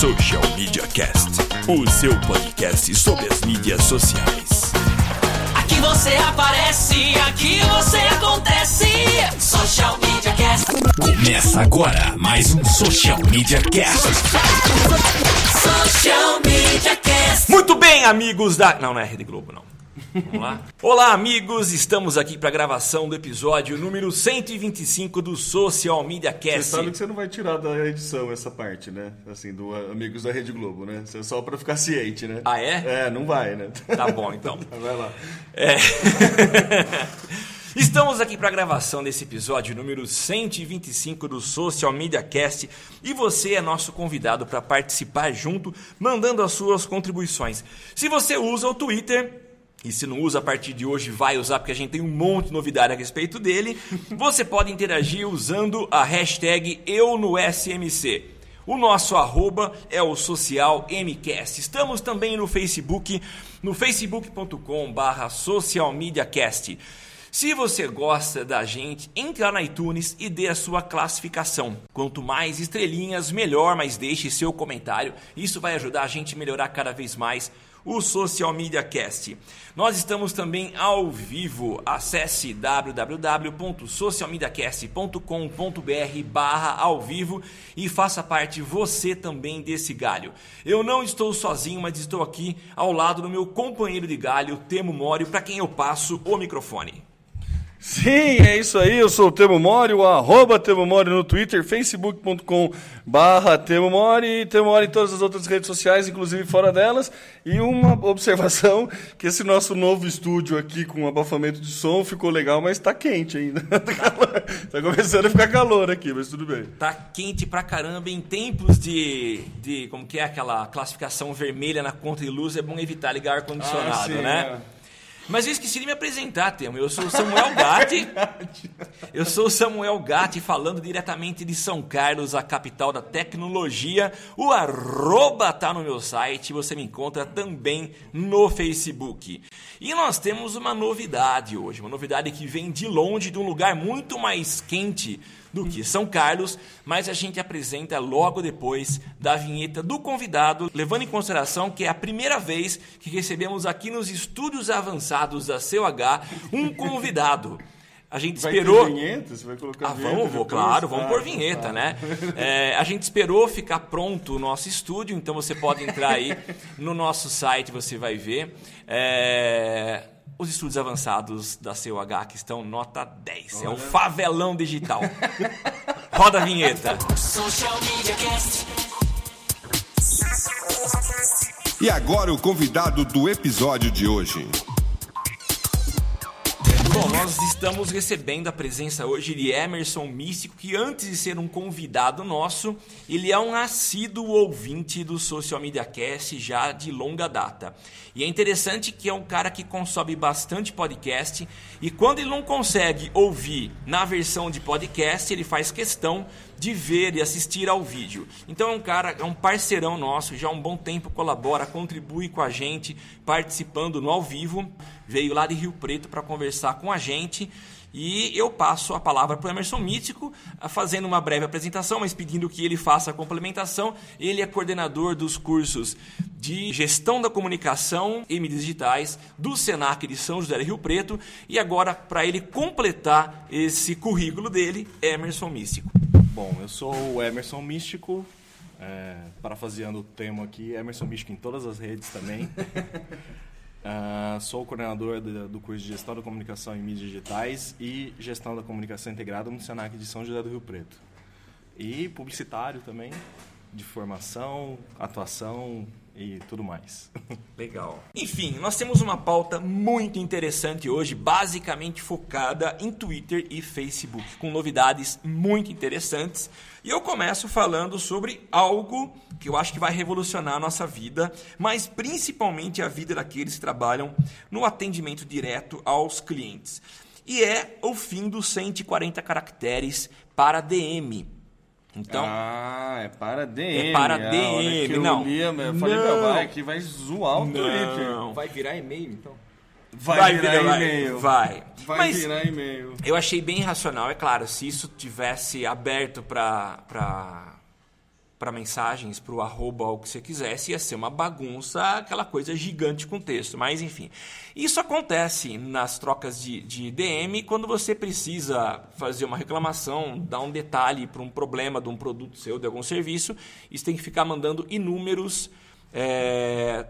Social Media Cast, o seu podcast sobre as mídias sociais. Aqui você aparece, aqui você acontece. Social Media Cast. Começa agora mais um Social Media Cast. Social Media Cast. Muito bem, amigos da. Não, não é Rede Globo, não. Vamos lá? Olá, amigos! Estamos aqui para a gravação do episódio número 125 do Social Media Você Cast. sabe que você não vai tirar da edição essa parte, né? Assim, do Amigos da Rede Globo, né? Isso é só pra ficar ciente, né? Ah, é? É, não vai, né? Tá bom, então. Vai lá. É. Estamos aqui para a gravação desse episódio número 125 do Social Media Cast e você é nosso convidado para participar junto, mandando as suas contribuições. Se você usa o Twitter, e se não usa a partir de hoje, vai usar porque a gente tem um monte de novidade a respeito dele, você pode interagir usando a hashtag EuNoSMC. O nosso arroba é o Social MCast. Estamos também no Facebook, no facebook.com barra Social Media Cast. Se você gosta da gente, entra na iTunes e dê a sua classificação. Quanto mais estrelinhas, melhor, mas deixe seu comentário. Isso vai ajudar a gente a melhorar cada vez mais o Social Media Cast. Nós estamos também ao vivo. Acesse www.socialmediacast.com.br barra ao vivo e faça parte você também desse galho. Eu não estou sozinho, mas estou aqui ao lado do meu companheiro de galho, Temo Mório, para quem eu passo o microfone. Sim, é isso aí. Eu sou o Temo Mori, o arroba Temo Mori no Twitter, facebook.com barra Temo Mori, Temo Mori em todas as outras redes sociais, inclusive fora delas. E uma observação, que esse nosso novo estúdio aqui com abafamento de som ficou legal, mas tá quente ainda. tá começando a ficar calor aqui, mas tudo bem. Tá quente pra caramba em tempos de, de como que é aquela classificação vermelha na conta de luz, é bom evitar ligar ar-condicionado, Ah, né? é. Mas eu esqueci de me apresentar, Temo. Eu sou o Samuel Gatti. Eu sou o Samuel Gatti, falando diretamente de São Carlos, a capital da tecnologia. O arroba tá no meu site, você me encontra também no Facebook. E nós temos uma novidade hoje, uma novidade que vem de longe, de um lugar muito mais quente do que São Carlos, mas a gente apresenta logo depois da vinheta do convidado, levando em consideração que é a primeira vez que recebemos aqui nos estúdios avançados da CUH um convidado. A gente Vai esperou. ter vinheta? Você vai colocar Ah, vinheta vamos, vou, claro, vamos Ah, por vinheta, tá. né? É, a gente esperou ficar pronto o nosso estúdio, então você pode entrar aí no nosso site, você vai ver. É, os estúdios avançados da CUH que estão nota 10. É o favelão digital. Roda a vinheta. Social Media Cast. E agora o convidado do episódio de hoje. Bom, nós estamos recebendo a presença hoje de Emerson Místico, que antes de ser um convidado nosso, ele é um assíduo ouvinte do Social Media Cast já de longa data. E é interessante que é um cara que consome bastante podcast e quando ele não consegue ouvir na versão de podcast, ele faz questão de ver e assistir ao vídeo. Então é um cara, é um parceirão nosso, já há um bom tempo colabora, contribui com a gente, participando no ao vivo. Veio lá de Rio Preto para conversar com a gente. E eu passo a palavra para o Emerson Mítico, fazendo uma breve apresentação, mas pedindo que ele faça a complementação. Ele é coordenador dos cursos de Gestão da Comunicação e Mídias Digitais do SENAC de São José do Rio Preto. E agora, para ele completar esse currículo dele, Emerson Místico. Bom, eu sou o Emerson Místico, é, parafraseando o tema aqui, Emerson Místico em todas as redes também. Ah, sou o coordenador do, do curso de Gestão da Comunicação em Mídias Digitais e Gestão da Comunicação Integrada no Senac de São José do Rio Preto. E publicitário também, de formação, atuação e tudo mais. Legal. Enfim, nós temos uma pauta muito interessante hoje, basicamente focada em Twitter e Facebook, com novidades muito interessantes. E eu começo falando sobre algo que eu acho que vai revolucionar a nossa vida, mas principalmente a vida daqueles que trabalham no atendimento direto aos clientes. E é o fim dos 140 caracteres para DM. Então, ah, é para DM. É para a hora DM, que eu não. li, eu falei, Não. meu, vai, que vai zoar o Twitter. não. Vai virar e-mail, então? Vai, virar vai, e-mail. Vai. Vai Mas virar e-mail. eu achei bem racional, é claro, se isso tivesse aberto para para mensagens, para o arroba, o que você quisesse, ia ser uma bagunça, aquela coisa gigante com texto. Mas, enfim. Isso acontece nas trocas de, de DM quando você precisa fazer uma reclamação, dar um detalhe para um problema de um produto seu, de algum serviço, e você tem que ficar mandando inúmeros. é,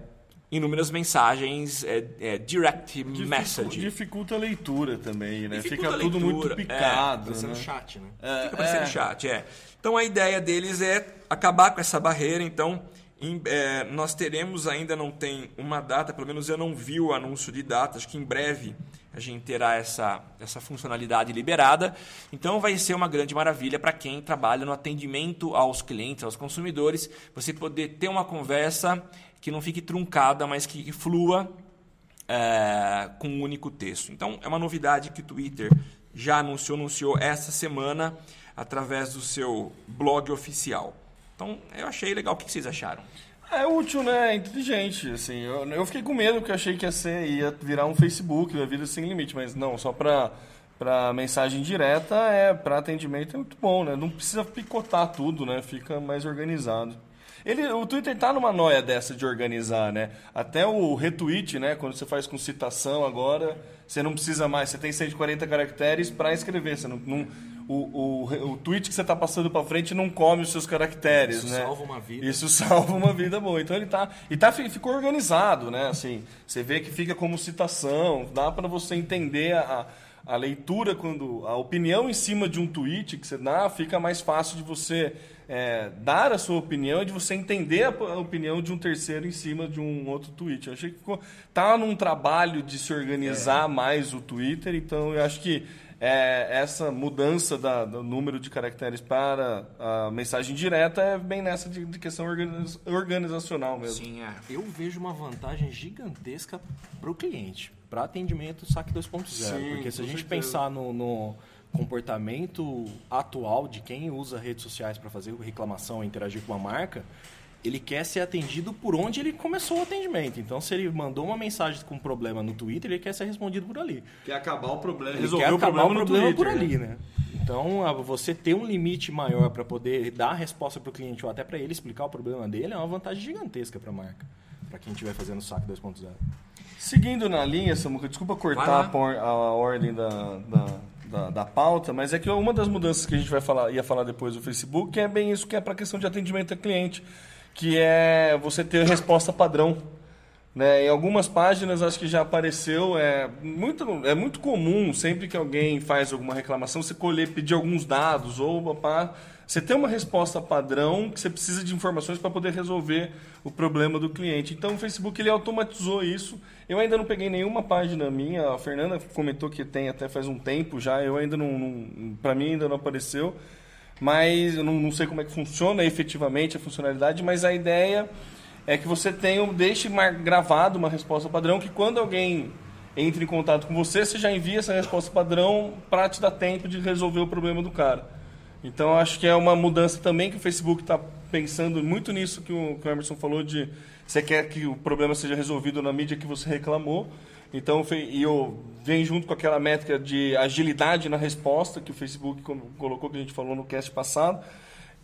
inúmeras mensagens, é, é, direct message. Dificulta a leitura também, né? Dificulta Fica tudo leitura, muito é, picado, Parecendo né? chat, né? É, Fica parecendo é. chat, é. Então a ideia deles é acabar com essa barreira. Então em- é, nós teremos, ainda não tem uma data, pelo menos eu não vi o anúncio de data, acho que em breve a gente terá essa, essa funcionalidade liberada. Então vai ser uma grande maravilha para quem trabalha no atendimento aos clientes, aos consumidores, você poder ter uma conversa que não fique truncada, mas que, flua é, com um único texto. Então, é uma novidade que o Twitter já anunciou, anunciou essa semana através do seu blog oficial. Então, eu achei legal. O que vocês acharam? É útil, né? É inteligente, assim. Eu, eu fiquei com medo porque achei que ia, ser, ia virar um Facebook, uma vida sem limite, mas não, só pra, pra mensagem direta, é, pra atendimento é muito bom, né? Não precisa picotar tudo, né? Fica mais organizado. Ele, o Twitter tá numa noia dessa de organizar, né? Até o retweet, né? Quando você faz com citação agora, você não precisa mais, você tem 140 caracteres para escrever, você não, não- o, o, o tweet que você tá passando para frente não come os seus caracteres, Isso né? salva uma vida. Isso salva uma vida boa. Então ele tá. E tá, fi- ficou organizado, né? Assim, você vê que fica como citação, dá para você entender a, a leitura quando. a opinião em cima de um tweet que você dá, fica mais fácil de você é, dar a sua opinião e de você entender a, a opinião de um terceiro em cima de um outro tweet. Eu achei que ficou. Tá num trabalho de se organizar mais o Twitter, então eu acho que é, essa mudança da- do número de caracteres para a mensagem direta é bem nessa de, de questão organiz- organizacional mesmo. Sim, é. Eu vejo uma vantagem gigantesca para o cliente, para atendimento saque 2.0. Sim, Porque se a gente certeza. pensar no, no comportamento atual de quem usa redes sociais para fazer reclamação e interagir com uma marca, ele quer ser atendido por onde ele começou o atendimento. Então, se ele mandou uma mensagem com um problema no Twitter, ele quer ser respondido por ali. Quer acabar o problema, Ele resolver quer o acabar problema, o problema por Twitter, ali, né? Então, a- você ter um limite maior para poder dar a resposta para o cliente ou até para ele explicar o problema dele é uma vantagem gigantesca para a marca, para quem estiver fazendo o saque 2.0. Seguindo na linha, Samuca, desculpa cortar a, por- a ordem da, da, da, da pauta, mas é que uma das mudanças que a gente vai falar, ia falar depois do Facebook é bem isso que é para a questão de atendimento a cliente, que é você ter resposta padrão. Né? Em algumas páginas acho que já apareceu, é muito, é muito comum, sempre que alguém faz alguma reclamação, você colher, pedir alguns dados, ou pá, você tem uma resposta padrão que você precisa de informações para poder resolver o problema do cliente. Então o Facebook ele automatizou isso. Eu ainda não peguei nenhuma página minha, a Fernanda comentou que tem até faz um tempo já, eu ainda não, não para mim ainda não apareceu mas eu não, não sei como é que funciona efetivamente a funcionalidade, mas a ideia é que você tenha, deixe gravado uma resposta padrão que quando alguém entra em contato com você, você já envia essa resposta padrão para te dar tempo de resolver o problema do cara. Então acho que é uma mudança também que o Facebook está pensando muito nisso que o, que o Emerson falou de você quer que o problema seja resolvido na mídia que você reclamou. Então e eu vem junto com aquela métrica de agilidade na resposta que o Facebook co- colocou que a gente falou no cast passado.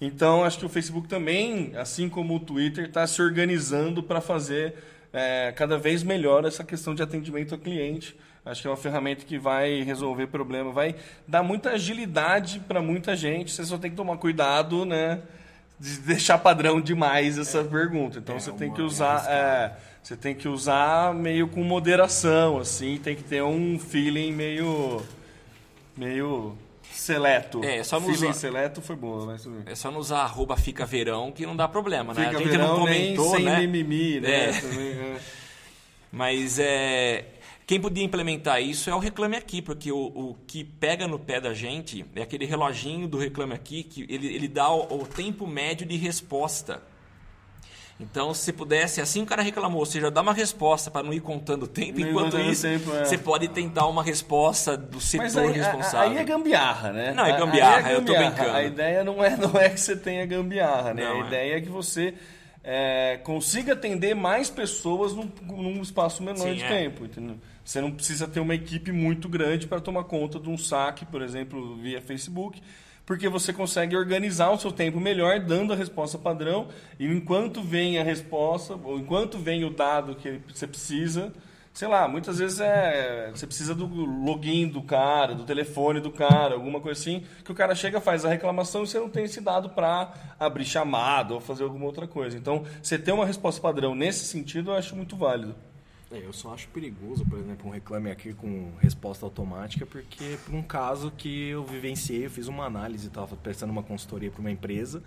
Então acho que o Facebook também, assim como o Twitter, está se organizando para fazer é, cada vez melhor essa questão de atendimento ao cliente. Acho que é uma ferramenta que vai resolver problema, vai dar muita agilidade para muita gente. Você só tem que tomar cuidado, né? De deixar padrão demais essa pergunta. Então você tem que usar, é, você tem que usar meio com moderação, assim. Tem que ter um feeling meio, meio Seleto. É, só não usar- Seleto foi boa, mas. É só não usar arroba fica verão que não dá problema, né? Fica a gente verão não nem comentou, sem né? mimimi, né? É. Também, é. Mas é. Quem podia implementar isso é o Reclame Aqui, porque o, o que pega no pé da gente é aquele reloginho do Reclame Aqui que ele, ele dá o, o tempo médio de resposta. Então, se pudesse, assim o cara reclamou, ou seja, dá uma resposta para não ir contando o tempo, Não enquanto isso, tempo, é. você pode tentar uma resposta do setor aí, responsável. aí é gambiarra, né? Não, é Aí gambiarra, eu tô gambiarra. brincando. A ideia não é, não é que você tenha gambiarra, né? Não, a é. ideia é que você é, consiga atender mais pessoas num, num espaço menor Sim, de é. tempo, entendeu? Você não precisa ter uma equipe muito grande para tomar conta de um saque, por exemplo, via Facebook, porque você consegue organizar o seu tempo melhor, dando a resposta padrão, e enquanto vem a resposta, ou enquanto vem o dado que você precisa, sei lá, muitas vezes é você precisa do login do cara, do telefone do cara, alguma coisa assim, que o cara chega, faz a reclamação e você não tem esse dado para abrir chamada ou fazer alguma outra coisa. Então, você ter uma resposta padrão nesse sentido, eu acho muito válido. É, eu só acho perigoso, por exemplo, um reclame aqui com resposta automática, porque por um caso que eu vivenciei, eu fiz uma análise, estava prestando uma consultoria para uma empresa,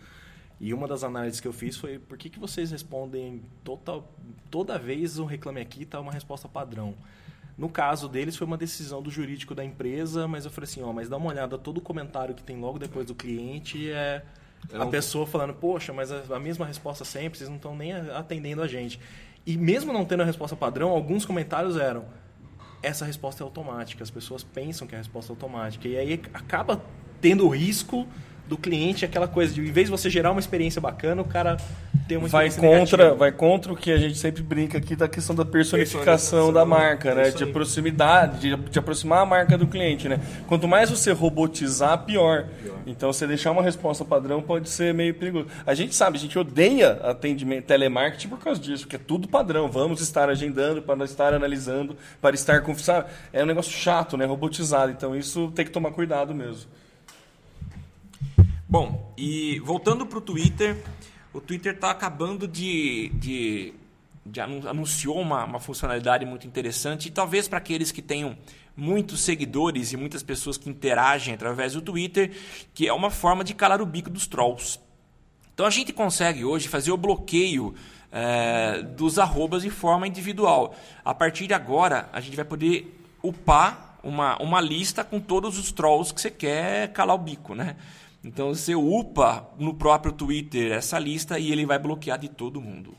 e uma das análises que eu fiz foi por que, que vocês respondem toda, toda vez o reclame aqui está uma resposta padrão. No caso deles foi uma decisão do jurídico da empresa, mas eu falei assim, ó, mas dá uma olhada, todo comentário que tem logo depois do cliente é a pessoa falando, poxa, mas a, mesma resposta sempre, vocês não estão nem atendendo a gente. E mesmo não tendo a resposta padrão, alguns comentários eram essa resposta é automática, as pessoas pensam que a resposta é automática. E aí acaba tendo o risco do cliente, aquela coisa de, em vez de você gerar uma experiência bacana, o cara ter uma vai experiência contra, negativa. vai contra o que a gente sempre brinca aqui da questão da personificação Personificação, da marca, né? De proximidade, de, de aproximar a marca do cliente, né? Quanto mais você robotizar, pior. Então, você deixar uma resposta padrão pode ser meio perigoso. A gente sabe, a gente odeia atendimento, telemarketing por causa disso, porque é tudo padrão. Vamos estar agendando, para estar analisando, para estar conversando. É um negócio chato, né? Robotizado. Então, isso tem que tomar cuidado mesmo. Bom, e voltando para o Twitter, o Twitter está acabando de, de, de anu- anunciou uma, uma funcionalidade muito interessante e talvez para aqueles que tenham muitos seguidores e muitas pessoas que interagem através do Twitter, que é uma forma de calar o bico dos trolls. Então a gente consegue hoje fazer o bloqueio eh, dos arrobas de forma individual. A partir de agora, a gente vai poder upar uma, uma lista com todos os trolls que você quer calar o bico, né? Então você upa no próprio Twitter essa lista e ele vai bloquear de todo mundo.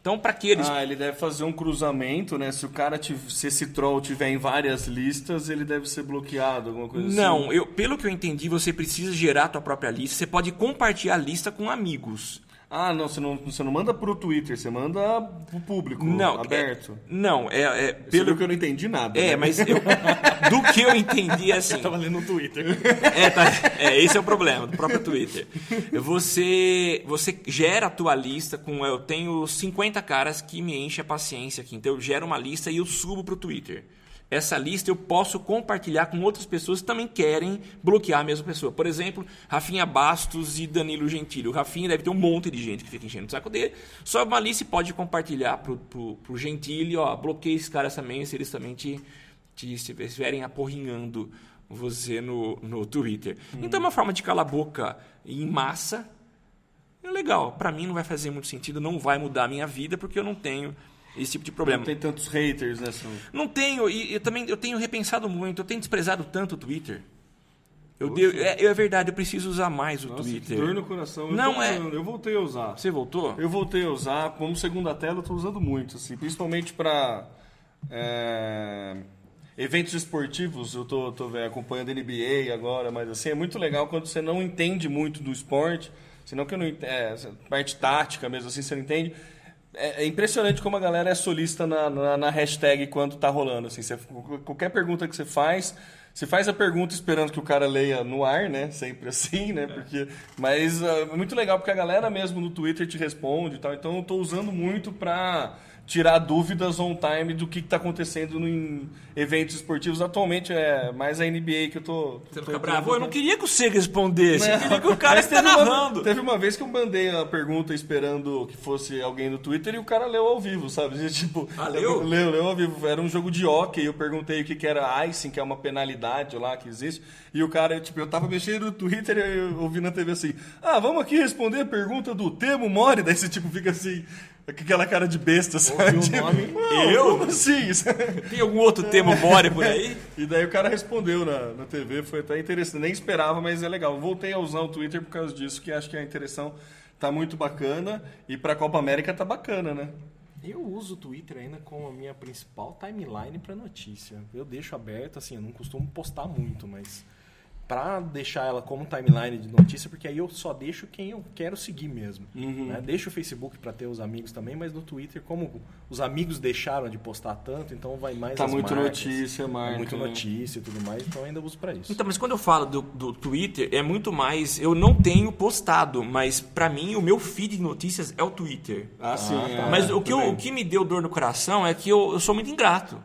Então para aqueles Ah, ele deve fazer um cruzamento, né? Se o cara tiv- se esse troll tiver em várias listas, ele deve ser bloqueado, alguma coisa assim. Não, eu, pelo que eu entendi, você precisa gerar a tua própria lista. Você pode compartilhar a lista com amigos. Ah, não, você não, você não manda pro Twitter, você manda pro público, Não, aberto. é- não, é, é Pelo que eu não entendi nada. É, né? mas eu- do que eu entendi é assim. Eu tava lendo no Twitter. É, tá, é, esse é o problema do próprio Twitter. Você, você gera a tua lista com. Eu tenho 50 caras que me enchem a paciência aqui. Então eu gero uma lista e eu subo pro Twitter. Essa lista eu posso compartilhar com outras pessoas que também querem bloquear a mesma pessoa. Por exemplo, Rafinha Bastos e Danilo Gentili. O Rafinha deve ter um monte de gente que fica enchendo o saco dele. Sobe uma lista e pode compartilhar pro, pro, pro Gentili, ó, bloqueia esses caras também, se eles também te, te estiverem aporrinhando você no, no Twitter. Então é uma forma de calar a boca em massa. É legal. Pra mim não vai fazer muito sentido, não vai mudar a minha vida, porque eu não tenho esse tipo de problema. Não tem tantos haters nessa. Não tenho, e eu também eu tenho repensado muito, eu tenho desprezado tanto o Twitter. Eu deu, é, é verdade, eu preciso usar mais o Nossa, Twitter. que dor no coração. Eu Não é- usando, Eu voltei a usar. Você voltou? Eu voltei a usar, como segunda tela eu tô usando muito, assim, principalmente para eventos esportivos, eu véio, acompanhando NBA agora, mas assim, é muito legal quando você não entende muito do esporte, senão que eu não é, parte tática mesmo assim, você não entende. É, é impressionante como a galera é solista na, na, na hashtag quando tá rolando, assim, você- qualquer pergunta que você faz, você faz a pergunta esperando que o cara leia no ar, né? Sempre assim, né? Porque, mas ah, é muito legal porque a galera mesmo no Twitter te responde e tal. Então eu tô usando muito pra tirar dúvidas on time do que está acontecendo em eventos esportivos. Atualmente é mais a NBA que eu tô. Você tô fica bravo. Eu não queria que você respondesse. Eu queria que o cara Mas que tá teve uma- narrando. teve uma vez que eu mandei a pergunta esperando que fosse alguém no Twitter e o cara leu ao vivo, sabe? E, Tipo, Ah, leu? Leu, leu ao vivo. Era um jogo de hockey. Eu perguntei o que, que era icing, que é uma penalidade lá que existe. E o cara, tipo, eu tava mexendo no Twitter e eu ouvi na TV assim: Ah, vamos aqui responder a pergunta do Temo Mori. Daí você, tipo, fica assim. Com aquela cara de besta, sabe? o Tipo, nome? "Não, Eu? Assim? Tem algum outro tema more por aí? E daí o cara respondeu na, na TV, foi até interessante. Nem esperava, mas é legal. Voltei a usar o Twitter por causa disso, que acho que a interação tá muito bacana. E pra Copa América tá bacana, né? Eu uso o Twitter ainda como a minha principal timeline para notícia. Eu deixo aberto, assim, eu não costumo postar muito, mas pra deixar ela como timeline de notícia, porque aí eu só deixo quem eu quero seguir mesmo. Uhum. né? Deixo o Facebook para ter os amigos também, mas no Twitter, como os amigos deixaram de postar tanto, então vai mais Tá as muito marcas, notícia, marca, Muito né? notícia e tudo mais, então eu ainda uso para isso. Então, mas quando eu falo do, do Twitter, é muito mais. Eu não tenho postado, mas pra mim o meu feed de notícias é o Twitter. Ah, sim. é, Mas o que, eu- o que me deu dor no coração é que eu, eu sou muito ingrato.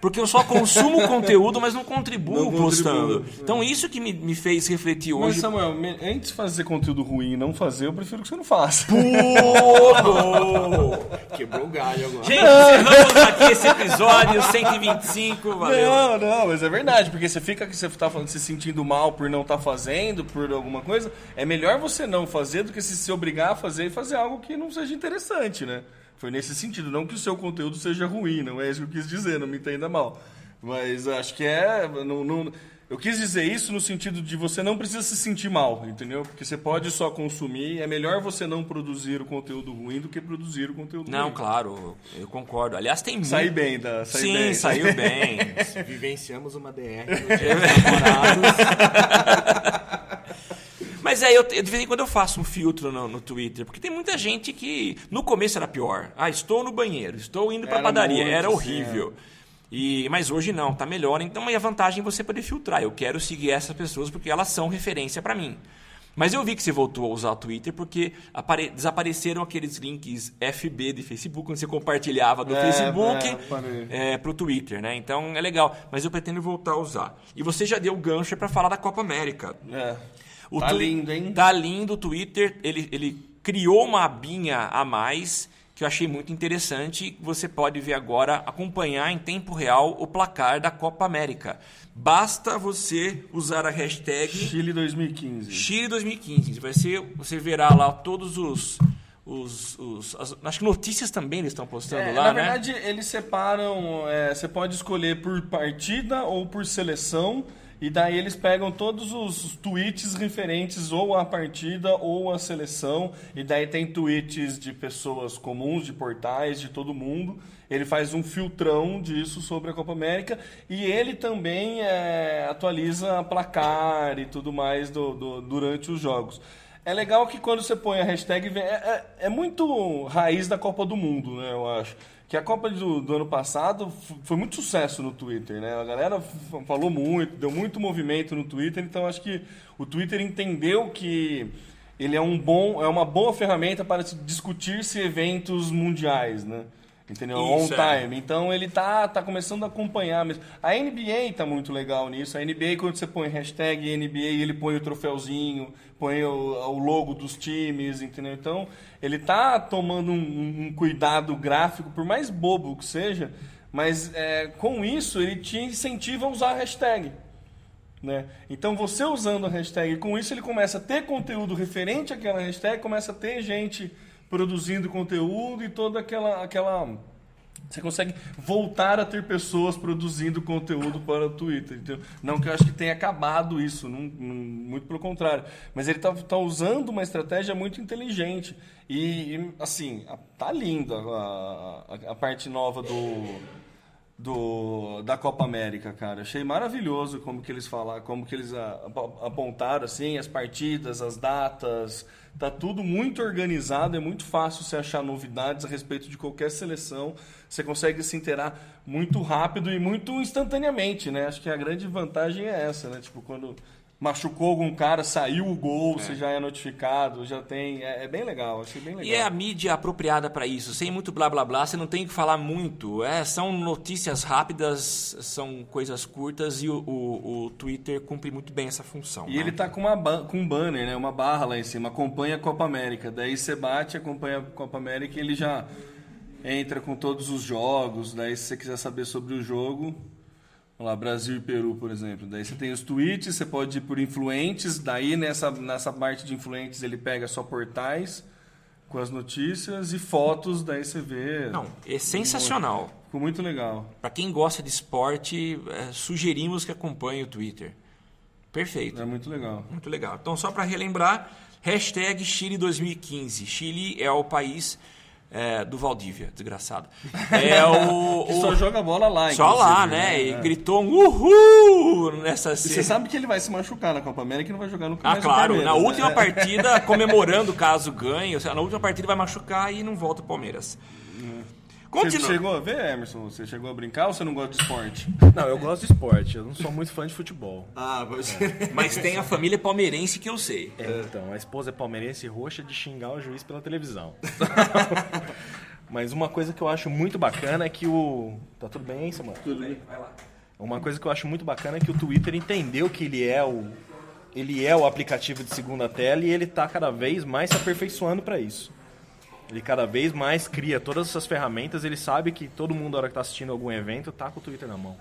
Porque eu só consumo conteúdo, mas não contribuo Não contribuo. postando. Então isso que me, me fez refletir Mas, hoje. Samuel, me- antes de fazer conteúdo ruim e não fazer, eu prefiro que você não faça. Quebrou o galho agora. Gente, encerramos aqui esse episódio 125. Valeu. Não, não, mas é verdade, porque você fica que você tá falando, se sentindo mal por não estar fazendo, por alguma coisa, é melhor você não fazer do que se se obrigar a fazer e fazer algo que não seja interessante, né? Foi nesse sentido, não que o seu conteúdo seja ruim, não é isso que eu quis dizer, não me entenda mal. Mas acho que é. Não, não- eu quis dizer isso no sentido de você não precisa se sentir mal, entendeu? Porque você pode só consumir, é melhor você não produzir o conteúdo ruim do que produzir o conteúdo Não, ruim. claro, eu concordo. Aliás, tem muito. Saí bem, da, saí Sim, bem. saiu bem. Vivenciamos uma DR namorados. Mas aí, eu, de vez em quando eu faço um filtro no, no Twitter, porque tem muita gente que no começo era pior. Ah, estou no banheiro, estou indo pra Era padaria, muito, era sim, horrível. E, mas hoje não, tá melhor. Então aí a vantagem é você poder filtrar. Eu quero seguir essas pessoas porque elas são referência pra mim. Mas eu vi que você voltou a usar o Twitter porque apare- desapareceram aqueles links FB de Facebook, quando você compartilhava do É, Facebook é, é, pro Twitter, né? Então é legal. Mas eu pretendo voltar a usar. E você já deu o gancho para falar da Copa América. É. O Tá lindo, hein? Tá lindo o Twitter. Ele, ele criou uma abinha a mais que eu achei muito interessante. Você pode ver agora, acompanhar em tempo real o placar da Copa América. Basta você usar a hashtag Chile 2015. Chile 2015. Vai ser, você verá lá todos os. os, os- as- acho que notícias também eles estão postando É, lá, na né? verdade, eles separam. é, você pode escolher por partida ou por seleção. E daí eles pegam todos os tweets referentes ou à partida ou à seleção. E daí tem tweets de pessoas comuns, de portais, de todo mundo. Ele faz um filtrão disso sobre a Copa América. E ele também é, atualiza placar e tudo mais do- do- durante os jogos. É legal que quando você põe a hashtag, é, é- é muito raiz da Copa do Mundo, né? Eu acho. Que a Copa do, do ano passado foi muito sucesso no Twitter, né? A galera falou muito, deu muito movimento no Twitter, então acho que o Twitter entendeu que ele é um bom, é uma boa ferramenta para se discutir-se eventos mundiais, né? Entendeu? Isso, On é. time. Então ele tá, tá começando a acompanhar mesmo. A NBA tá muito legal nisso. A NBA, quando você põe hashtag NBA, ele põe o troféuzinho, põe o, o logo dos times, entendeu? Então ele tá tomando um, um cuidado gráfico, por mais bobo que seja, mas é, com isso ele te incentiva a usar a hashtag. Né? Então você usando a hashtag, com isso ele começa a ter conteúdo referente àquela hashtag, começa a ter gente produzindo conteúdo e toda aquela aquela você consegue voltar a ter pessoas produzindo conteúdo para o Twitter. entendeu? Não que eu acho que tenha acabado isso, não- não- muito pelo contrário. Mas ele está usando uma estratégia muito inteligente. E, e, assim, a- tá linda a- a parte nova do, do, da Copa América, cara. Achei maravilhoso como que eles falaram, como que eles apontaram assim as partidas, as datas. Tá tudo muito organizado, é muito fácil você achar novidades a respeito de qualquer seleção. Você consegue se inteirar muito rápido e muito instantaneamente, né? Acho que a grande vantagem é essa, né? Tipo, quando machucou algum cara, saiu o gol, você já é notificado, já tem. É, é bem legal, achei bem legal. E é a mídia apropriada para isso, sem muito blá blá blá, você não tem que falar muito. É, são notícias rápidas, são coisas curtas e o, o, o Twitter cumpre muito bem essa função. E né? ele tá com, uma com um banner, né? Uma barra lá em cima, acompanha a Copa América. Daí você bate, acompanha a Copa América e ele já entra com todos os jogos. Daí se você quiser saber sobre o jogo, Vamos lá, Brasil e Peru, por exemplo. Daí você tem os tweets, você pode ir por influentes. Daí nessa, nessa parte de influentes ele pega só portais com as notícias e fotos. Daí você vê. Não, é sensacional. Ficou muito legal. Para quem gosta de esporte, é, sugerimos que acompanhe o Twitter. Perfeito. É muito legal. Muito legal. Então, só para relembrar, hashtag Chile 2015. Chile é o país é, do Valdívia, desgraçado. É o... O- só joga bola lá, Só lá, inclusive, né? E É. gritou um uhul nessa E você cena. sabe que ele vai se machucar na Copa América e não vai jogar nunca Ah, no claro. Na Palmeiras, última né? partida, comemorando caso ganhe, na última partida vai machucar e não volta o Palmeiras. Você Continua. chegou a ver, Emerson? Você chegou a brincar ou você não gosta de esporte? Não, eu gosto de esporte, eu não sou muito fã de futebol. Ah, você... Mas tem a família palmeirense que eu sei. É, então, a esposa é palmeirense e roxa de xingar o juiz pela televisão. Mas uma coisa que eu acho muito bacana é que o. Tá tudo bem, Samuel? Tudo bem. Uma coisa que eu acho muito bacana é que o Twitter entendeu que ele é o. Ele é o aplicativo de segunda tela e ele está cada vez mais se aperfeiçoando para isso. Ele cada vez mais cria todas essas ferramentas, ele sabe que todo mundo, na hora que está assistindo algum evento, tá com o Twitter na mão.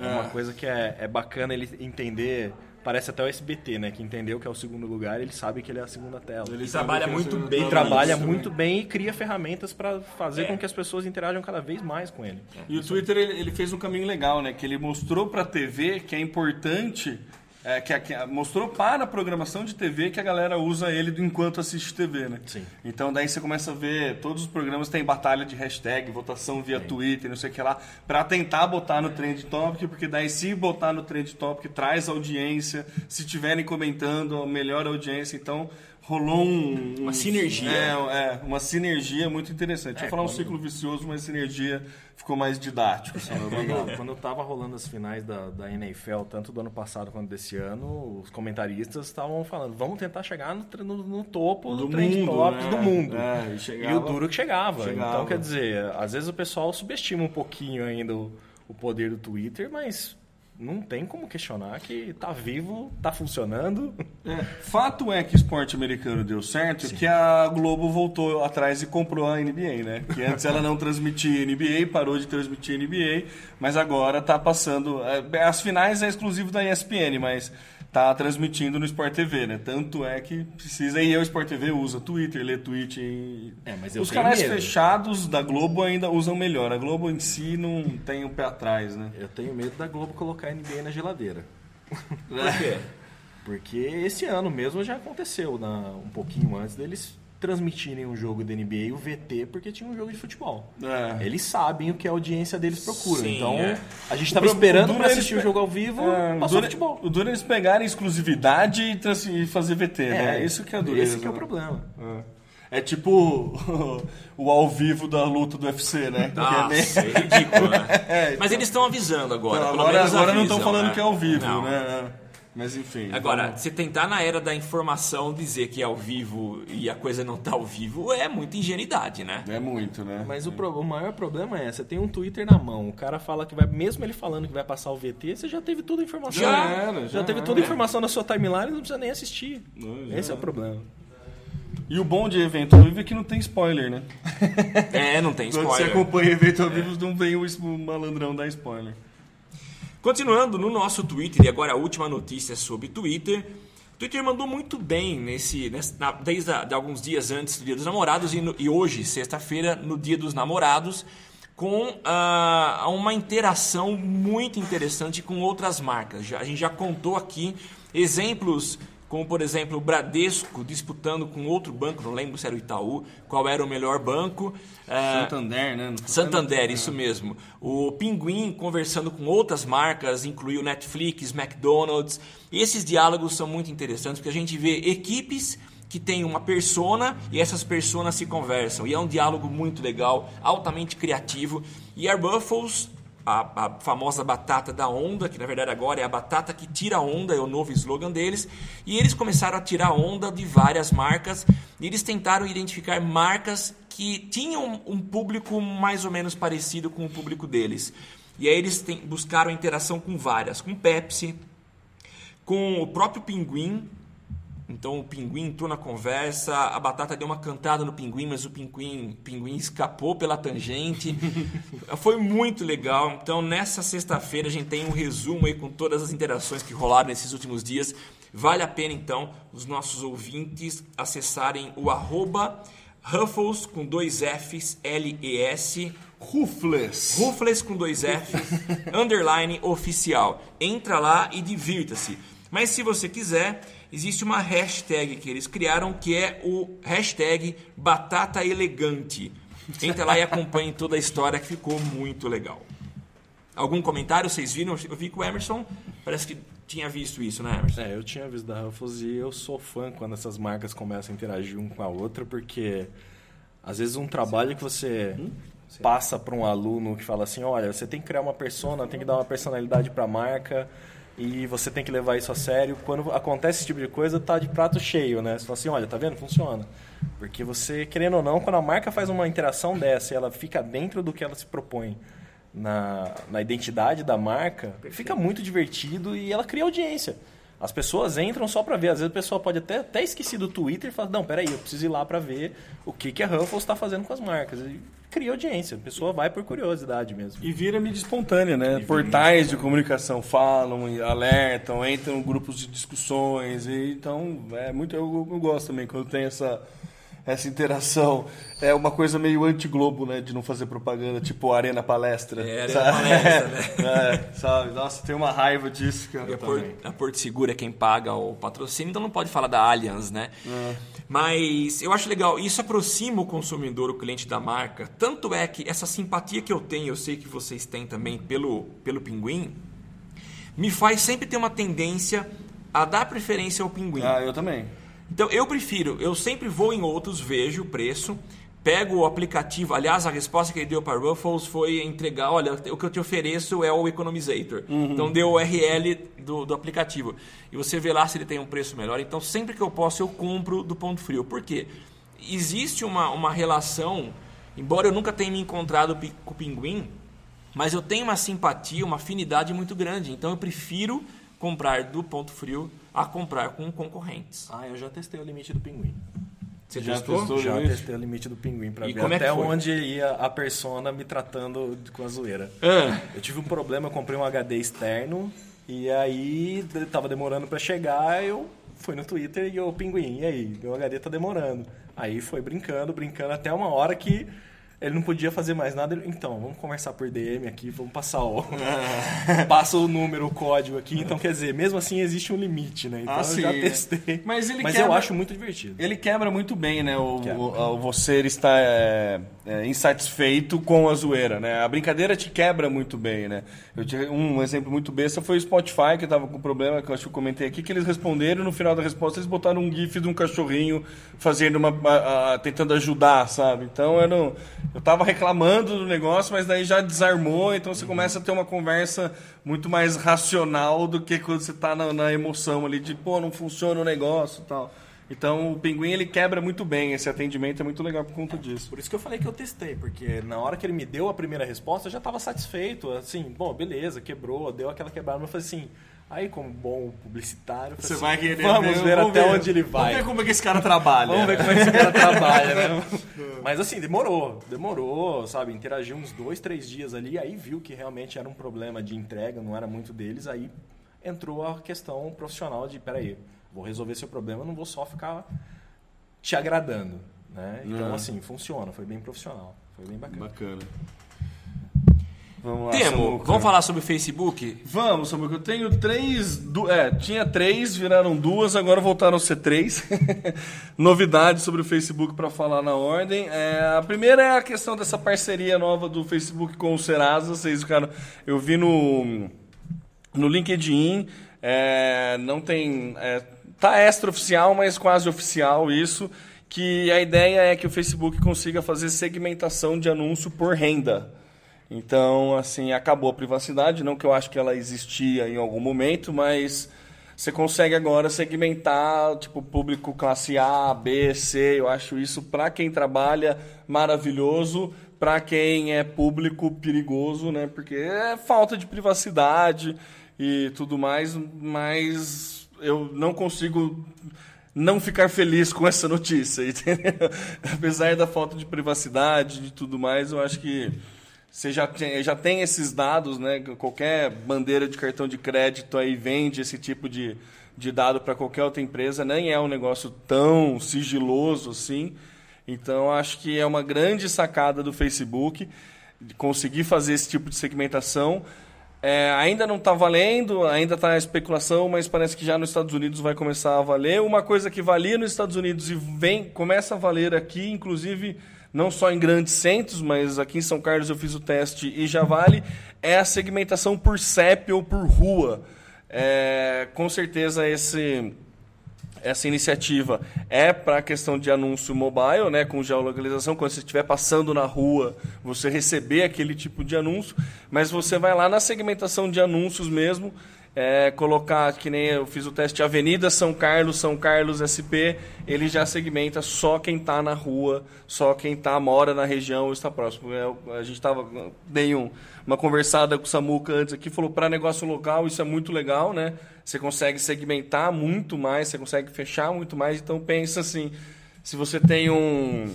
É uma coisa que é, é bacana ele entender. Parece até o SBT, né? Que entendeu que é o segundo lugar, ele sabe que ele é a segunda tela. Ele trabalha muito bem Ele trabalha isso, muito bem e cria ferramentas para fazer É. com que as pessoas interajam cada vez mais com ele. E o Twitter ele, ele fez um caminho legal, né? Que ele mostrou para a TV que é importante, é, que, que mostrou para a programação de TV que a galera usa ele enquanto assiste TV, né? Sim. Então daí você começa a ver todos os programas tem batalha de hashtag, votação via Twitter, não sei o que lá, para tentar botar no trend topic, porque daí se botar no trend topic traz audiência, se tiverem comentando melhora a audiência, então rolou um, Uma um- sinergia. É, é, uma sinergia muito interessante. Deixa eu É, falar um ciclo vicioso, mas sinergia ficou mais didático. assim? Quando, quando tava rolando as finais da, da NFL, tanto do ano passado quanto desse ano, os comentaristas estavam falando, vamos tentar chegar no, no- no topo do, Do mundo, topics né? do mundo. É, e e, chegava- o duro que chegava. chegava. Então, quer dizer, às vezes o pessoal subestima um pouquinho ainda o, o poder do Twitter, mas não tem como questionar que tá vivo, tá funcionando. É, fato é que esporte americano deu certo, que a Globo voltou atrás e comprou a NBA, né? Que antes ela não transmitia NBA, parou de transmitir NBA, mas agora tá passando. é, As finais é exclusivo da ESPN, mas tá transmitindo no Sport TV, né? Tanto é que precisa. E eu, Sport TV, usa Twitter, lê tweet. E... É, mas eu Os canais medo. fechados da Globo ainda usam melhor. A Globo em si não tem o pé atrás, né? Eu tenho medo da Globo colocar a NBA na geladeira. Por quê? Porque esse ano mesmo já aconteceu, na- um pouquinho antes deles transmitirem um jogo da NBA e o VT, porque tinha um jogo de futebol. É. Eles sabem o que a audiência deles procura. Sim, então, é. a gente O estava esperando duro para é eles assistir o jogo ao vivo, É, o passou duro- futebol. O duro é eles pegarem exclusividade e, trans- e fazer VT, né? É, Isso que é dureza. Esse que é o né? problema. É tipo o ao vivo da luta do UFC, né? É Nossa, é ridículo, né? É, Mas eles estão avisando agora. Não, pelo agora menos agora não avisam, estão falando né? que é ao vivo, Não. né? Mas enfim. Agora, então- você tentar na era da informação dizer que é ao vivo e a coisa não tá ao vivo é muita ingenuidade, né? É muito, né? Mas o, pro- o maior problema é, você tem um Twitter na mão, o cara fala que vai, mesmo ele falando que vai passar o VT, você já teve toda a informação. Já era, já teve era. toda a informação na sua timeline e não precisa nem assistir. Não, já Esse é o problema. E o bom de evento ao vivo é que não tem spoiler, né? É, não tem Quando você spoiler. acompanha evento ao vivo, não vem o malandrão dar spoiler. Continuando no nosso Twitter, e agora a última notícia sobre Twitter. Twitter mandou muito bem nesse, nessa- na- desde a- de alguns dias antes do Dia dos Namorados e, no- e hoje, sexta-feira, no Dia dos Namorados, com ah, uma interação muito interessante com outras marcas. Já- a gente já contou aqui exemplos como, por exemplo, o Bradesco disputando com outro banco, não lembro se era o Itaú, qual era o melhor banco. Ah, Santander, né? Santander, isso mesmo. O Pinguim conversando com outras marcas, incluiu Netflix, McDonald's. E esses diálogos são muito interessantes porque a gente vê equipes que têm uma persona e essas personas se conversam. E é um diálogo muito legal, altamente criativo. E a Ruffles a, a famosa batata da onda, que na verdade agora é a batata que tira onda, é o novo slogan deles. E eles começaram a tirar onda de várias marcas. E eles tentaram identificar marcas que tinham um público mais ou menos parecido com o público deles. E aí eles tem- buscaram interação com várias, com Pepsi, com o próprio Pinguim. Então o Pinguim entrou na conversa, a Batata deu uma cantada no Pinguim, mas o Pinguim, pinguim escapou pela tangente. Foi muito legal. Então nessa sexta-feira a gente tem um resumo aí com todas as interações que rolaram nesses últimos dias. Vale a pena então os nossos ouvintes acessarem o arroba Ruffles com dois Fs, L-E-S, Rufles. Rufles com dois Fs, underline oficial. Entra lá e divirta-se. Mas se você quiser, existe uma hashtag que eles criaram que é o hashtag Batata Elegante. Entra lá e acompanhe toda a história que ficou muito legal. Algum comentário vocês viram? Eu vi que o Emerson parece que tinha visto isso, né, Emerson? É, eu tinha visto da Ruffles e eu sou fã quando essas marcas começam a interagir um com a outra, porque às vezes um trabalho que você passa para um aluno que fala assim, olha, você tem que criar uma persona, tem que dar uma personalidade para a marca e você tem que levar isso a sério. Quando acontece esse tipo de coisa, tá de prato cheio, né? Você fala assim, olha, tá vendo? Funciona. Porque você, querendo ou não, quando a marca faz uma interação dessa e ela fica dentro do que ela se propõe na, na identidade da marca, fica muito divertido e ela cria audiência. As pessoas entram só para ver. Às vezes a pessoa pode até, até esquecer do Twitter e fala, não, peraí, eu preciso ir lá para ver o que, que a Ruffles está fazendo com as marcas. E cria audiência. A pessoa vai por curiosidade mesmo. E vira mídia espontânea, né? Portais de comunicação falam, e alertam, entram em grupos de discussões. E, então, é muito, eu, eu gosto também quando tem essa, essa interação. É uma coisa meio anti-globo, né? De não fazer propaganda, tipo Arena Palestra. É, Arena sabe? Palestra, É, sabe? Nossa, tem uma raiva disso, cara. E a, Por- a Porto Seguro é quem paga o patrocínio, então não pode falar da Allianz, né? Mas eu acho legal, isso aproxima o consumidor, o cliente da marca. Tanto é que essa simpatia que eu tenho, eu sei que vocês têm também pelo, pelo pinguim, me faz sempre ter uma tendência a dar preferência ao pinguim. Ah, eu também. Então eu prefiro, eu sempre vou em outros, vejo o preço, pego o aplicativo. Aliás, a resposta que ele deu para Ruffles foi entregar: olha, o que eu te ofereço é o Economizator. Então deu o URL do, do aplicativo. E você vê lá se ele tem um preço melhor. Então sempre que eu posso, eu compro do Ponto Frio. Por quê? Existe uma, uma relação, embora eu nunca tenha me encontrado com o pinguim, mas eu tenho uma simpatia, uma afinidade muito grande. Então eu prefiro comprar do Ponto Frio a comprar com concorrentes. Ah, eu já testei o limite do pinguim. Você Já testou? testou? Já limite? testei o limite do pinguim pra E ver como é até onde ia a persona me tratando com a zoeira. Ah. Eu tive um problema, eu comprei um HD externo e aí tava demorando pra chegar, eu fui no Twitter e o pinguim, e aí, meu HD tá demorando. Aí foi brincando, brincando até uma hora que ele não podia fazer mais nada. Ele, então, vamos conversar por DM aqui, vamos passar o passa o número, o código aqui. Então, quer dizer, mesmo assim existe um limite, né? Então Ah, eu sim, já testei. Mas ele eu quebra- acho muito divertido. Ele quebra muito bem, né? O, o- o você estar é, é, insatisfeito com a zoeira, né? A brincadeira te quebra muito bem, né? Eu tive um exemplo muito besta foi o Spotify, que tava com problema, que eu acho que eu comentei aqui, que eles responderam no final da resposta eles botaram um gif de um cachorrinho fazendo uma... a- a- tentando ajudar, sabe? Então eu, não, eu tava reclamando do negócio, mas daí já desarmou, então você começa a ter uma conversa muito mais racional do que quando você tá na, na emoção ali de, pô, não funciona o negócio e tal. Então o pinguim ele quebra muito bem, esse atendimento é muito legal por conta disso. Por isso que eu falei que eu testei, porque na hora que ele me deu a primeira resposta, eu já estava satisfeito. Assim, bom, beleza, quebrou, deu aquela quebrada. Mas eu falei assim, aí como bom publicitário, falei assim, vamos ver até onde ele vai. Vamos ver como é que esse cara trabalha. Vamos ver como é que esse cara trabalha, né? Mas assim, demorou, demorou, sabe? Interagiu uns dois, três dias ali, aí viu que realmente era um problema de entrega, não era muito deles, aí entrou a questão profissional de, peraí, vou resolver seu problema, não vou só ficar te agradando, né? Então, Uhum. assim, funciona, foi bem profissional, foi bem bacana. Bacana. Vamos lá, Temo, Samuca. vamos falar sobre o Facebook? Vamos, Samuca. Eu tenho três. Du... É, tinha três, viraram duas, agora voltaram a ser três. Novidades sobre o Facebook para falar na ordem. É, a primeira é a questão dessa parceria nova do Facebook com o Serasa. Vocês ficaram. Eu vi no, no LinkedIn. é, não tem. É, tá extraoficial, mas quase oficial isso. Que a ideia é que o Facebook consiga fazer segmentação de anúncio por renda. Então, assim, acabou a privacidade, não que eu acho que ela existia em algum momento, mas você consegue agora segmentar, tipo, público classe A, B, C. Eu acho isso para quem trabalha maravilhoso, para quem é público perigoso, né? Porque é falta de privacidade e tudo mais, mas eu não consigo não ficar feliz com essa notícia, entendeu? Apesar da falta de privacidade e tudo mais, eu acho que você já tem, já tem esses dados, né? Qualquer bandeira de cartão de crédito aí vende esse tipo de, de dado para qualquer outra empresa, nem é um negócio tão sigiloso assim. Então, acho que é uma grande sacada do Facebook conseguir fazer esse tipo de segmentação. É, ainda não está valendo, ainda está a especulação, mas parece que já nos Estados Unidos vai começar a valer. Uma coisa que valia nos Estados Unidos e vem começa a valer aqui, inclusive não só em grandes centros, mas aqui em São Carlos eu fiz o teste e já vale, é a segmentação por CEP ou por rua. É, com certeza esse, essa iniciativa é para a questão de anúncio mobile, né, com geolocalização, quando você estiver passando na rua, você receber aquele tipo de anúncio, mas você vai lá na segmentação de anúncios mesmo, é, colocar, que nem eu fiz o teste Avenida São Carlos, São Carlos SP, ele já segmenta só quem está na rua, só quem tá, mora na região ou está próximo. É, a gente estava, dei um, uma conversada com o Samuca antes aqui, falou para negócio local, isso é muito legal, né? Você consegue segmentar muito mais, você consegue fechar muito mais, então pensa assim, se você tem um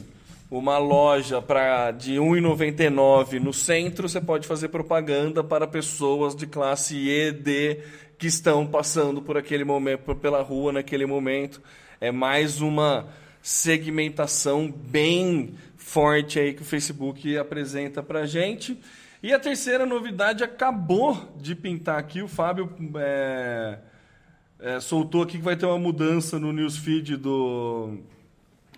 uma loja pra, de R$ 1,99 no centro, você pode fazer propaganda para pessoas de classe E, D, que estão passando por aquele momento, pela rua naquele momento. É mais uma segmentação bem forte aí que o Facebook apresenta para gente. E a terceira novidade acabou de pintar aqui. O Fábio é, é, soltou aqui que vai ter uma mudança no newsfeed do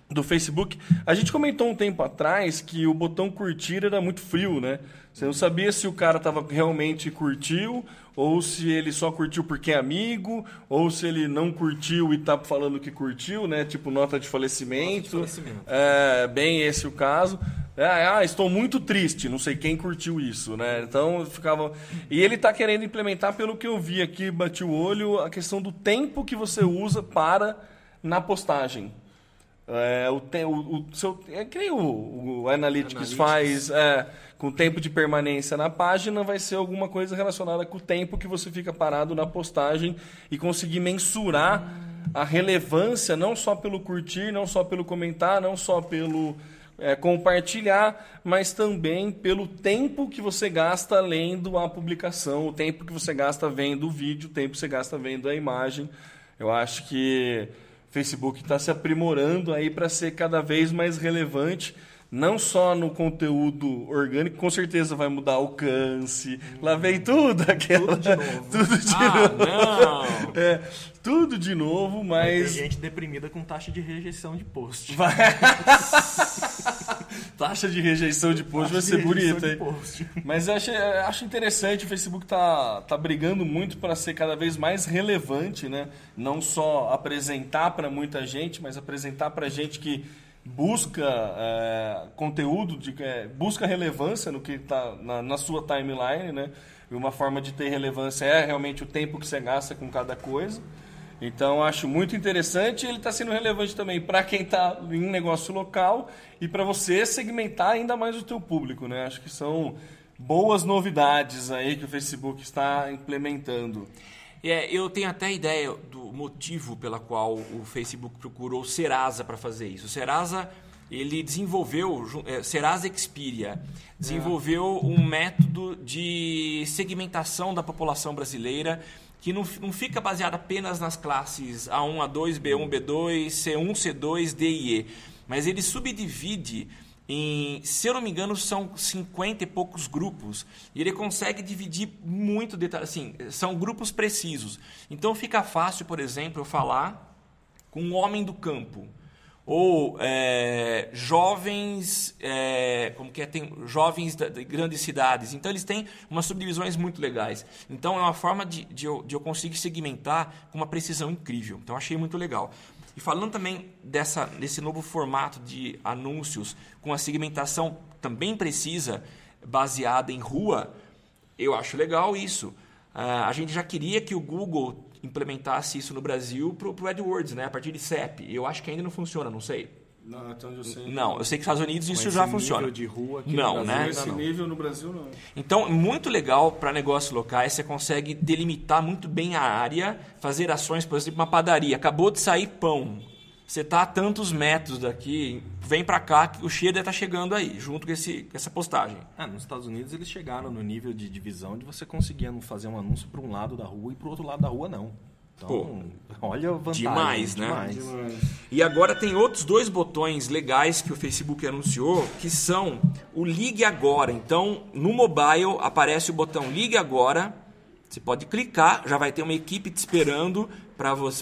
do Facebook. A gente comentou um tempo atrás que o botão curtir era muito frio, né? Você não sabia se o cara estava realmente curtiu, ou se ele só curtiu porque é amigo, ou se ele não curtiu e está falando que curtiu, né? Tipo nota de falecimento. Nota de falecimento. É, bem esse o caso. É, ah, estou muito triste, não sei quem curtiu isso, né? Então ficava. E ele está querendo implementar, pelo que eu vi aqui, bati o olho, a questão do tempo que você usa para na postagem. É, o, te, o, o seu, é que o, o Analytics, Analytics. faz é, com tempo de permanência na página, vai ser alguma coisa relacionada com o tempo que você fica parado na postagem e conseguir mensurar a relevância, não só pelo curtir, não só pelo comentar, não só pelo é, compartilhar, mas também pelo tempo que você gasta lendo a publicação, o tempo que você gasta vendo o vídeo, o tempo que você gasta vendo a imagem. Eu acho que Facebook está se aprimorando aí para ser cada vez mais relevante, não só no conteúdo orgânico, com certeza vai mudar o alcance. Lá vem tudo aquela. Tudo de novo. Tudo de Ah, novo. não! É, tudo de novo, Tem mas. gente deprimida com taxa de rejeição de post. Taxa de rejeição de post vai ser bonita, hein? Mas eu acho, acho interessante, o Facebook tá, tá brigando muito para ser cada vez mais relevante, né? Não só apresentar para muita gente, mas apresentar para gente que busca é, conteúdo, de, é, busca relevância no que está na, na sua timeline, né? E uma forma de ter relevância é realmente o tempo que você gasta com cada coisa. Então acho muito interessante ele está sendo relevante também para quem está em negócio local e para você segmentar ainda mais o teu público, né? Acho que são boas novidades aí que o Facebook está implementando. É, eu tenho até ideia do motivo pela qual o Facebook procurou o Serasa para fazer isso. O Serasa ele desenvolveu, é, Serasa Xperia, desenvolveu um método de segmentação da população brasileira que não, não fica baseado apenas nas classes A1, A2, B1, B2, C1, C2, D e E, mas ele subdivide em, se eu não me engano, são 50 e poucos grupos. E ele consegue dividir muito detalhe, assim, são grupos precisos. Então fica fácil, por exemplo, eu falar com um homem do campo. Ou é, jovens, é, como que é, tem jovens de grandes cidades. Então eles têm umas subdivisões muito legais. Então é uma forma de, de, eu, de eu conseguir segmentar com uma precisão incrível. Então achei muito legal. E falando também dessa, desse novo formato de anúncios com a segmentação também precisa, baseada em rua, eu acho legal isso. Ah, a gente já queria que o Google implementasse isso no Brasil pro, pro AdWords, né? A partir de CEP. Eu acho que ainda não funciona, não sei. Não, até onde eu sei. Não, eu sei que nos Estados Unidos isso já nível funciona. de rua aqui não, no Brasil né? Esse não. nível no Brasil não. Então, muito legal para negócios locais, você consegue delimitar muito bem a área, fazer ações, por exemplo, uma padaria, acabou de sair pão. Você está a tantos metros daqui, vem para cá que o cheiro está chegando aí, junto com, esse, com essa postagem. Ah, nos Estados Unidos eles chegaram no nível de divisão de você conseguir fazer um anúncio para um lado da rua e para o outro lado da rua não. Então, Pô, olha a vantagem. demais, né? demais. E agora tem outros dois botões legais que o Facebook anunciou, que são o Ligue Agora. Então, no mobile aparece o botão Ligue Agora. Você pode clicar, já vai ter uma equipe te esperando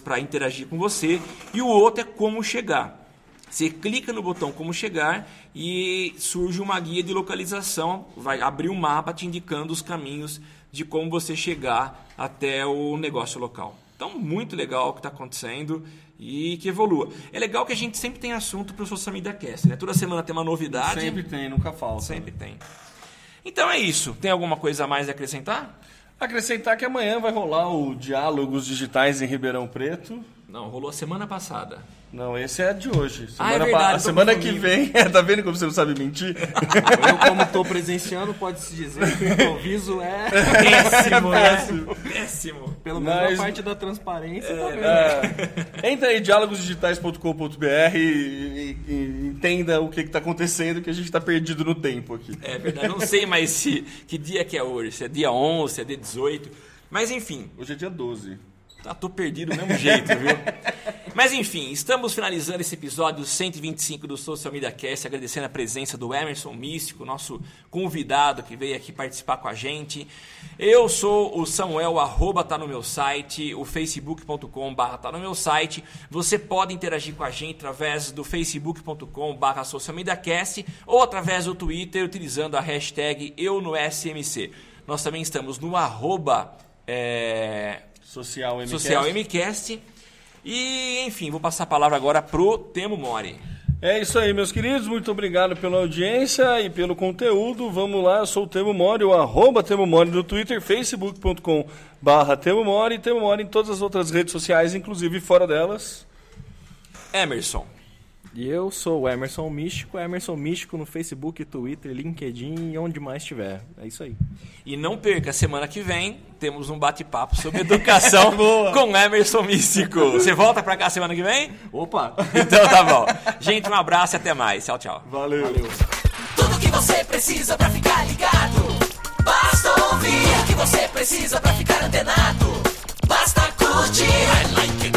para interagir com você. E o outro é como chegar. Você clica no botão como chegar e surge uma guia de localização, vai abrir um mapa te indicando os caminhos de como você chegar até o negócio local. Então, muito legal o que está acontecendo e que evolua. É legal que a gente sempre tem assunto para o Social Media Cast, né? Toda semana tem uma novidade. Sempre tem, nunca falta. Sempre tem. Então é isso. Tem alguma coisa a mais a acrescentar? Acrescentar que amanhã vai rolar o Diálogos Digitais em Ribeirão Preto. Não, rolou semana passada. Não, esse é de hoje. Ah, é Semana, verdade, pa- tô semana que vem, tá vendo como você não sabe mentir? Eu, como estou presenciando, pode-se dizer que o improviso é, Péssimo, né? Péssimo. pelo menos Mas- a parte da transparência. tá vendo? É, entra aí, diálogosdigitais.com.br e- e entenda o que está acontecendo, que a gente está perdido no tempo aqui. É verdade. Não sei mais se, que dia que é hoje. Se é dia 11, se é dia 18. Mas enfim, Hoje é dia 12. Tá, tô perdido do mesmo jeito, viu? Mas enfim, estamos finalizando esse episódio 125 do Social Media Cast, agradecendo a presença do Emerson Místico, nosso convidado que veio aqui participar com a gente. Eu sou o Samuel, arroba tá no meu site, o facebook.com barra tá no meu site. Você pode interagir com a gente através do facebook.com barra Social Media Cast ou através do Twitter utilizando a hashtag eu no SMC. Nós também estamos no arroba... é, Social MCast. Social MCast. E, enfim, vou passar a palavra agora pro Temo Mori. É isso aí, meus queridos. Muito obrigado pela audiência e pelo conteúdo. Vamos lá, eu sou o Temo Mori, o arroba Temo Mori no Twitter, facebook.com barra Temo Mori e Temo Mori em todas as outras redes sociais, inclusive fora delas. Emerson. E eu sou o Emerson Místico, Emerson Místico no Facebook, Twitter, LinkedIn e onde mais tiver. É isso aí. E não perca, semana que vem temos um bate-papo sobre educação com Emerson Místico. Você volta pra cá semana que vem? Opa! Então tá bom. Gente, um abraço e até mais. Tchau, tchau. Valeu. Tudo que você precisa pra ficar ligado. Basta ouvir o que você precisa pra ficar antenado. Basta curtir. Dá um reply,